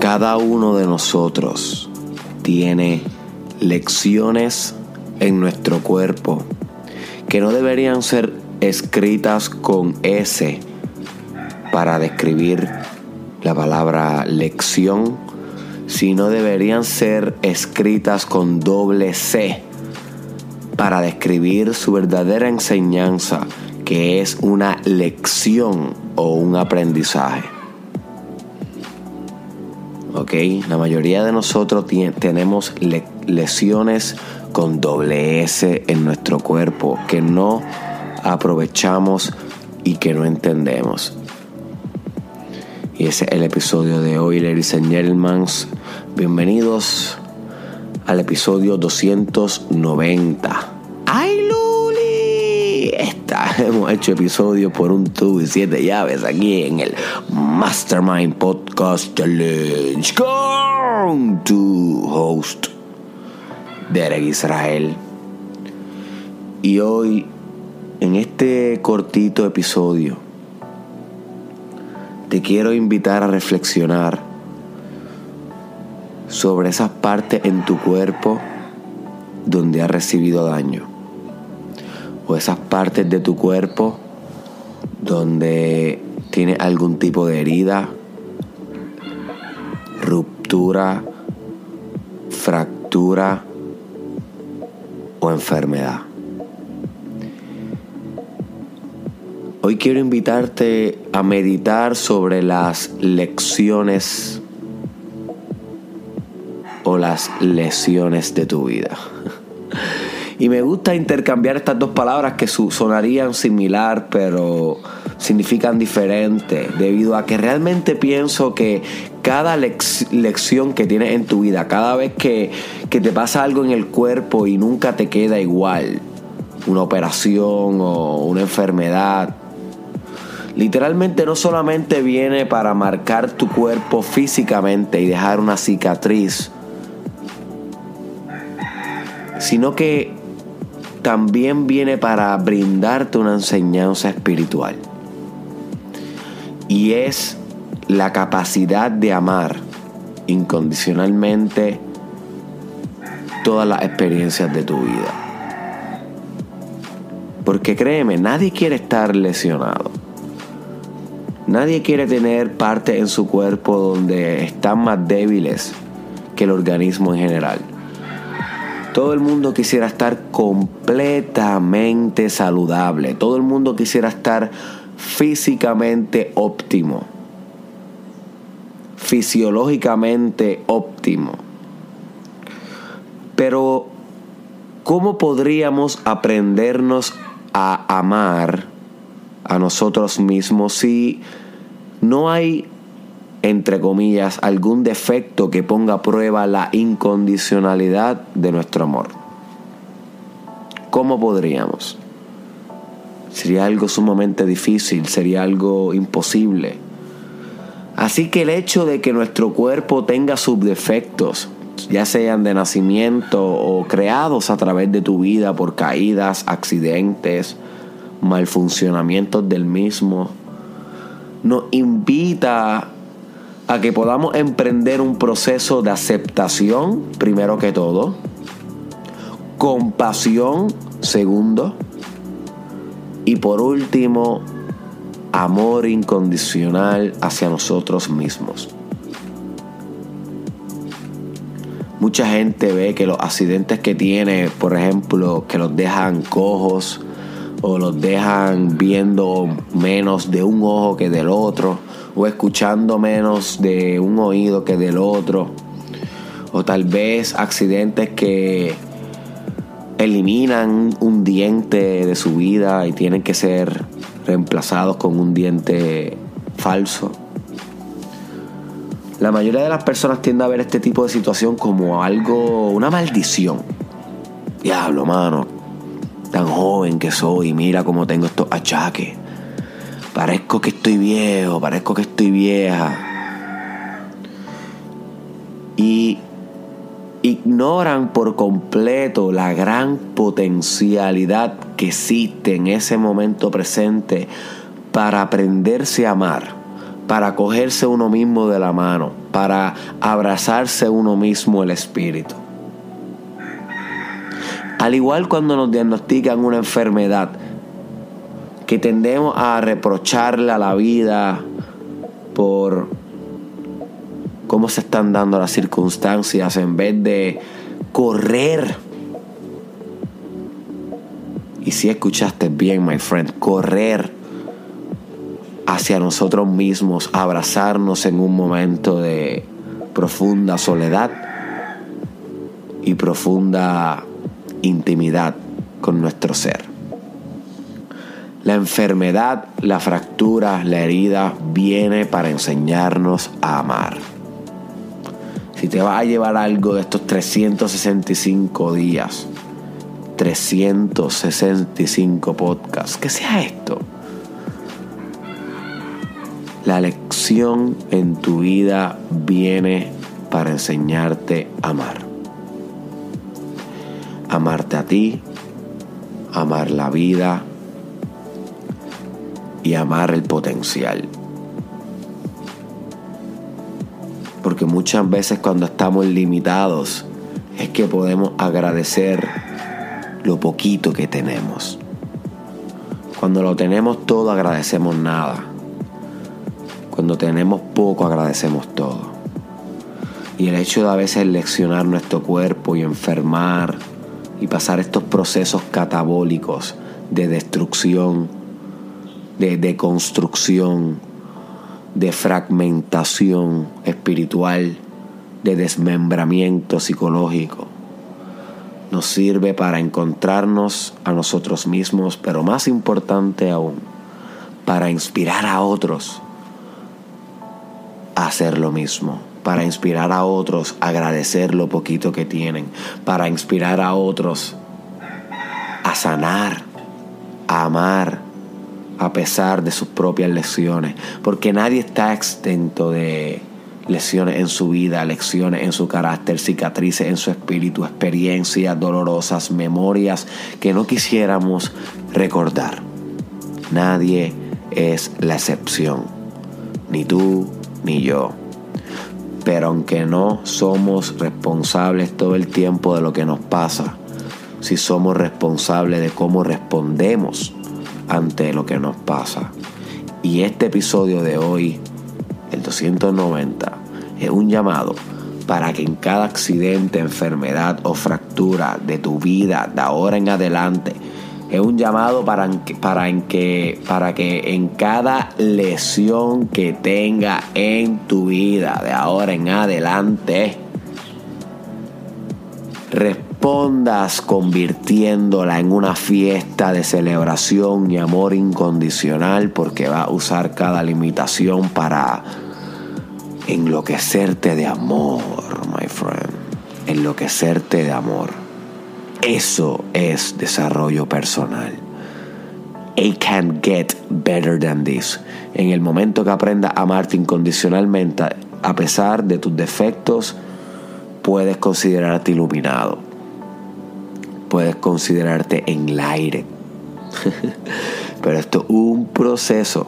Cada uno de nosotros tiene lecciones en nuestro cuerpo que no deberían ser escritas con S para describir la palabra lección, sino deberían ser escritas con doble C para describir su verdadera enseñanza, que es una lección o un aprendizaje. ¿Ok? La mayoría de nosotros tenemos lesiones con doble S en nuestro cuerpo que no aprovechamos y que no entendemos. Y ese es el episodio de hoy, ladies and gentlemen. Bienvenidos al episodio 290. ¡Ay, hemos hecho episodios por un tubo y siete llaves aquí en el Mastermind Podcast Challenge con tu host, Derek Israel. Y hoy, en este cortito episodio, te quiero invitar a reflexionar sobre esas partes en tu cuerpo donde has recibido daño o esas partes de tu cuerpo donde tiene algún tipo de herida, ruptura, fractura o enfermedad. Hoy quiero invitarte a meditar sobre las lecciones o las lesiones de tu vida. Y me gusta intercambiar estas dos palabras que sonarían similar, pero significan diferente, debido a que realmente pienso que cada lección que tienes en tu vida, cada vez que, que te pasa algo en el cuerpo y nunca te queda igual, una operación o una enfermedad, literalmente no solamente viene para marcar tu cuerpo físicamente y dejar una cicatriz, sino que también viene para brindarte una enseñanza espiritual. Y es la capacidad de amar incondicionalmente todas las experiencias de tu vida. Porque créeme, nadie quiere estar lesionado. Nadie quiere tener parte en su cuerpo donde están más débiles que el organismo en general. Todo el mundo quisiera estar completamente saludable. Todo el mundo quisiera estar físicamente óptimo. Fisiológicamente óptimo. Pero, ¿cómo podríamos aprendernos a amar a nosotros mismos si no hay entre comillas, algún defecto que ponga a prueba la incondicionalidad de nuestro amor. ¿Cómo podríamos? Sería algo sumamente difícil, sería algo imposible. Así que el hecho de que nuestro cuerpo tenga subdefectos, ya sean de nacimiento o creados a través de tu vida por caídas, accidentes, malfuncionamientos del mismo, nos invita a que podamos emprender un proceso de aceptación, primero que todo, compasión, segundo, y por último, amor incondicional hacia nosotros mismos. Mucha gente ve que los accidentes que tiene, por ejemplo, que los dejan cojos o los dejan viendo menos de un ojo que del otro, o escuchando menos de un oído que del otro, o tal vez accidentes que eliminan un diente de su vida y tienen que ser reemplazados con un diente falso. La mayoría de las personas tienden a ver este tipo de situación como algo, una maldición. Diablo, mano. Tan joven que soy, mira cómo tengo estos achaques. Parezco que estoy viejo, parezco que estoy vieja. Y ignoran por completo la gran potencialidad que existe en ese momento presente para aprenderse a amar, para cogerse uno mismo de la mano, para abrazarse uno mismo el espíritu. Al igual cuando nos diagnostican una enfermedad, que tendemos a reprocharle a la vida por cómo se están dando las circunstancias en vez de correr. Y si escuchaste bien, my friend, correr hacia nosotros mismos, abrazarnos en un momento de profunda soledad y profunda intimidad con nuestro ser. La enfermedad, la fractura, la herida viene para enseñarnos a amar. Si te vas a llevar algo de estos 365 días, 365 podcasts, que sea esto. La lección en tu vida viene para enseñarte a amar. Amarte a ti, amar la vida y amar el potencial. Porque muchas veces cuando estamos limitados es que podemos agradecer lo poquito que tenemos. Cuando lo tenemos todo agradecemos nada. Cuando tenemos poco agradecemos todo. Y el hecho de a veces leccionar nuestro cuerpo y enfermar y pasar estos procesos catabólicos de destrucción, de deconstrucción, de fragmentación espiritual, de desmembramiento psicológico. Nos sirve para encontrarnos a nosotros mismos, pero más importante aún, para inspirar a otros a hacer lo mismo, para inspirar a otros a agradecer lo poquito que tienen, para inspirar a otros a sanar, a amar, a pesar de sus propias lesiones, porque nadie está exento de lesiones en su vida, lecciones en su carácter, cicatrices en su espíritu, experiencias dolorosas, memorias que no quisiéramos recordar. Nadie es la excepción, ni tú ni yo. Pero aunque no somos responsables todo el tiempo de lo que nos pasa, si somos responsables de cómo respondemos ante lo que nos pasa. Y este episodio de hoy, el 290, es un llamado para que en cada accidente, enfermedad o fractura de tu vida de ahora en adelante, es un llamado para, para, en que, para que en cada lesión que tenga en tu vida de ahora en adelante, respondas convirtiéndola en una fiesta de celebración y amor incondicional porque va a usar cada limitación para enloquecerte de amor, my friend. Enloquecerte de amor. Eso es desarrollo personal. It can't get better than this. En el momento que aprendas a amarte incondicionalmente, a pesar de tus defectos, puedes considerarte iluminado puedes considerarte en el aire. Pero esto es un proceso.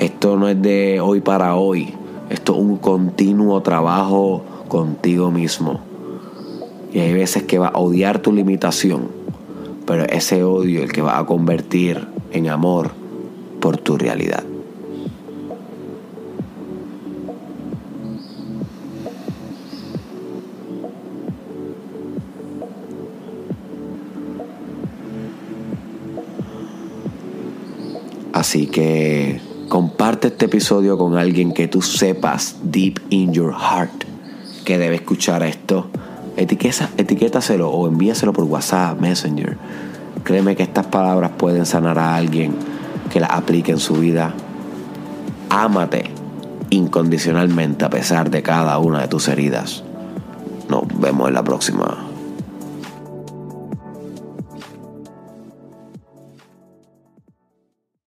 Esto no es de hoy para hoy. Esto es un continuo trabajo contigo mismo. Y hay veces que va a odiar tu limitación, pero ese odio el que va a convertir en amor por tu realidad. Así que comparte este episodio con alguien que tú sepas deep in your heart que debe escuchar esto. Etiqueta, etiquétaselo o envíaselo por WhatsApp, Messenger. Créeme que estas palabras pueden sanar a alguien que las aplique en su vida. Ámate incondicionalmente a pesar de cada una de tus heridas. Nos vemos en la próxima.